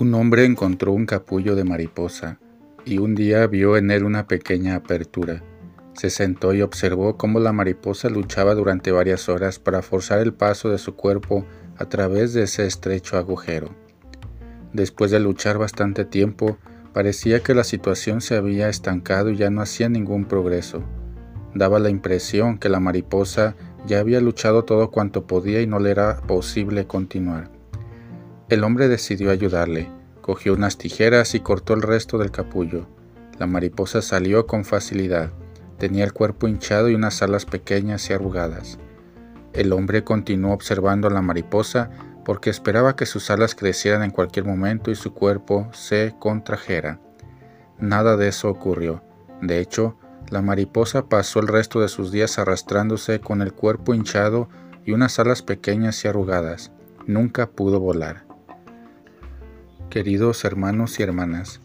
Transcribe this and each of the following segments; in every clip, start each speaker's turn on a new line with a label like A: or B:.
A: Un hombre encontró un capullo de mariposa y un día vio en él una pequeña apertura. Se sentó y observó cómo la mariposa luchaba durante varias horas para forzar el paso de su cuerpo a través de ese estrecho agujero. Después de luchar bastante tiempo, parecía que la situación se había estancado y ya no hacía ningún progreso. Daba la impresión que la mariposa ya había luchado todo cuanto podía y no le era posible continuar. El hombre decidió ayudarle, cogió unas tijeras y cortó el resto del capullo. La mariposa salió con facilidad. Tenía el cuerpo hinchado y unas alas pequeñas y arrugadas. El hombre continuó observando a la mariposa porque esperaba que sus alas crecieran en cualquier momento y su cuerpo se contrajera. Nada de eso ocurrió. De hecho, la mariposa pasó el resto de sus días arrastrándose con el cuerpo hinchado y unas alas pequeñas y arrugadas. Nunca pudo volar. Queridos hermanos y hermanas,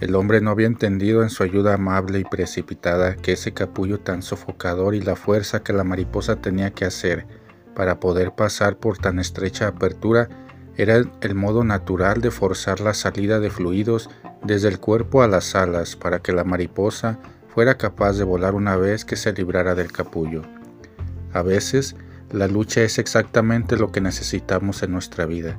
A: el hombre no había entendido en su ayuda amable y precipitada que ese capullo tan sofocador y la fuerza que la mariposa tenía que hacer para poder pasar por tan estrecha apertura era el modo natural de forzar la salida de fluidos desde el cuerpo a las alas para que la mariposa fuera capaz de volar una vez que se librara del capullo. A veces, la lucha es exactamente lo que necesitamos en nuestra vida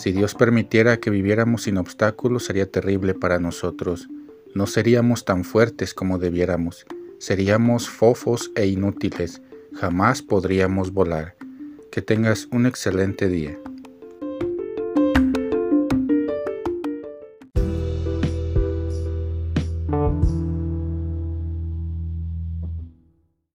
A: si Dios permitiera que viviéramos sin obstáculos sería terrible para nosotros. No seríamos tan fuertes como debiéramos. Seríamos fofos e inútiles. Jamás podríamos volar. Que tengas un excelente día.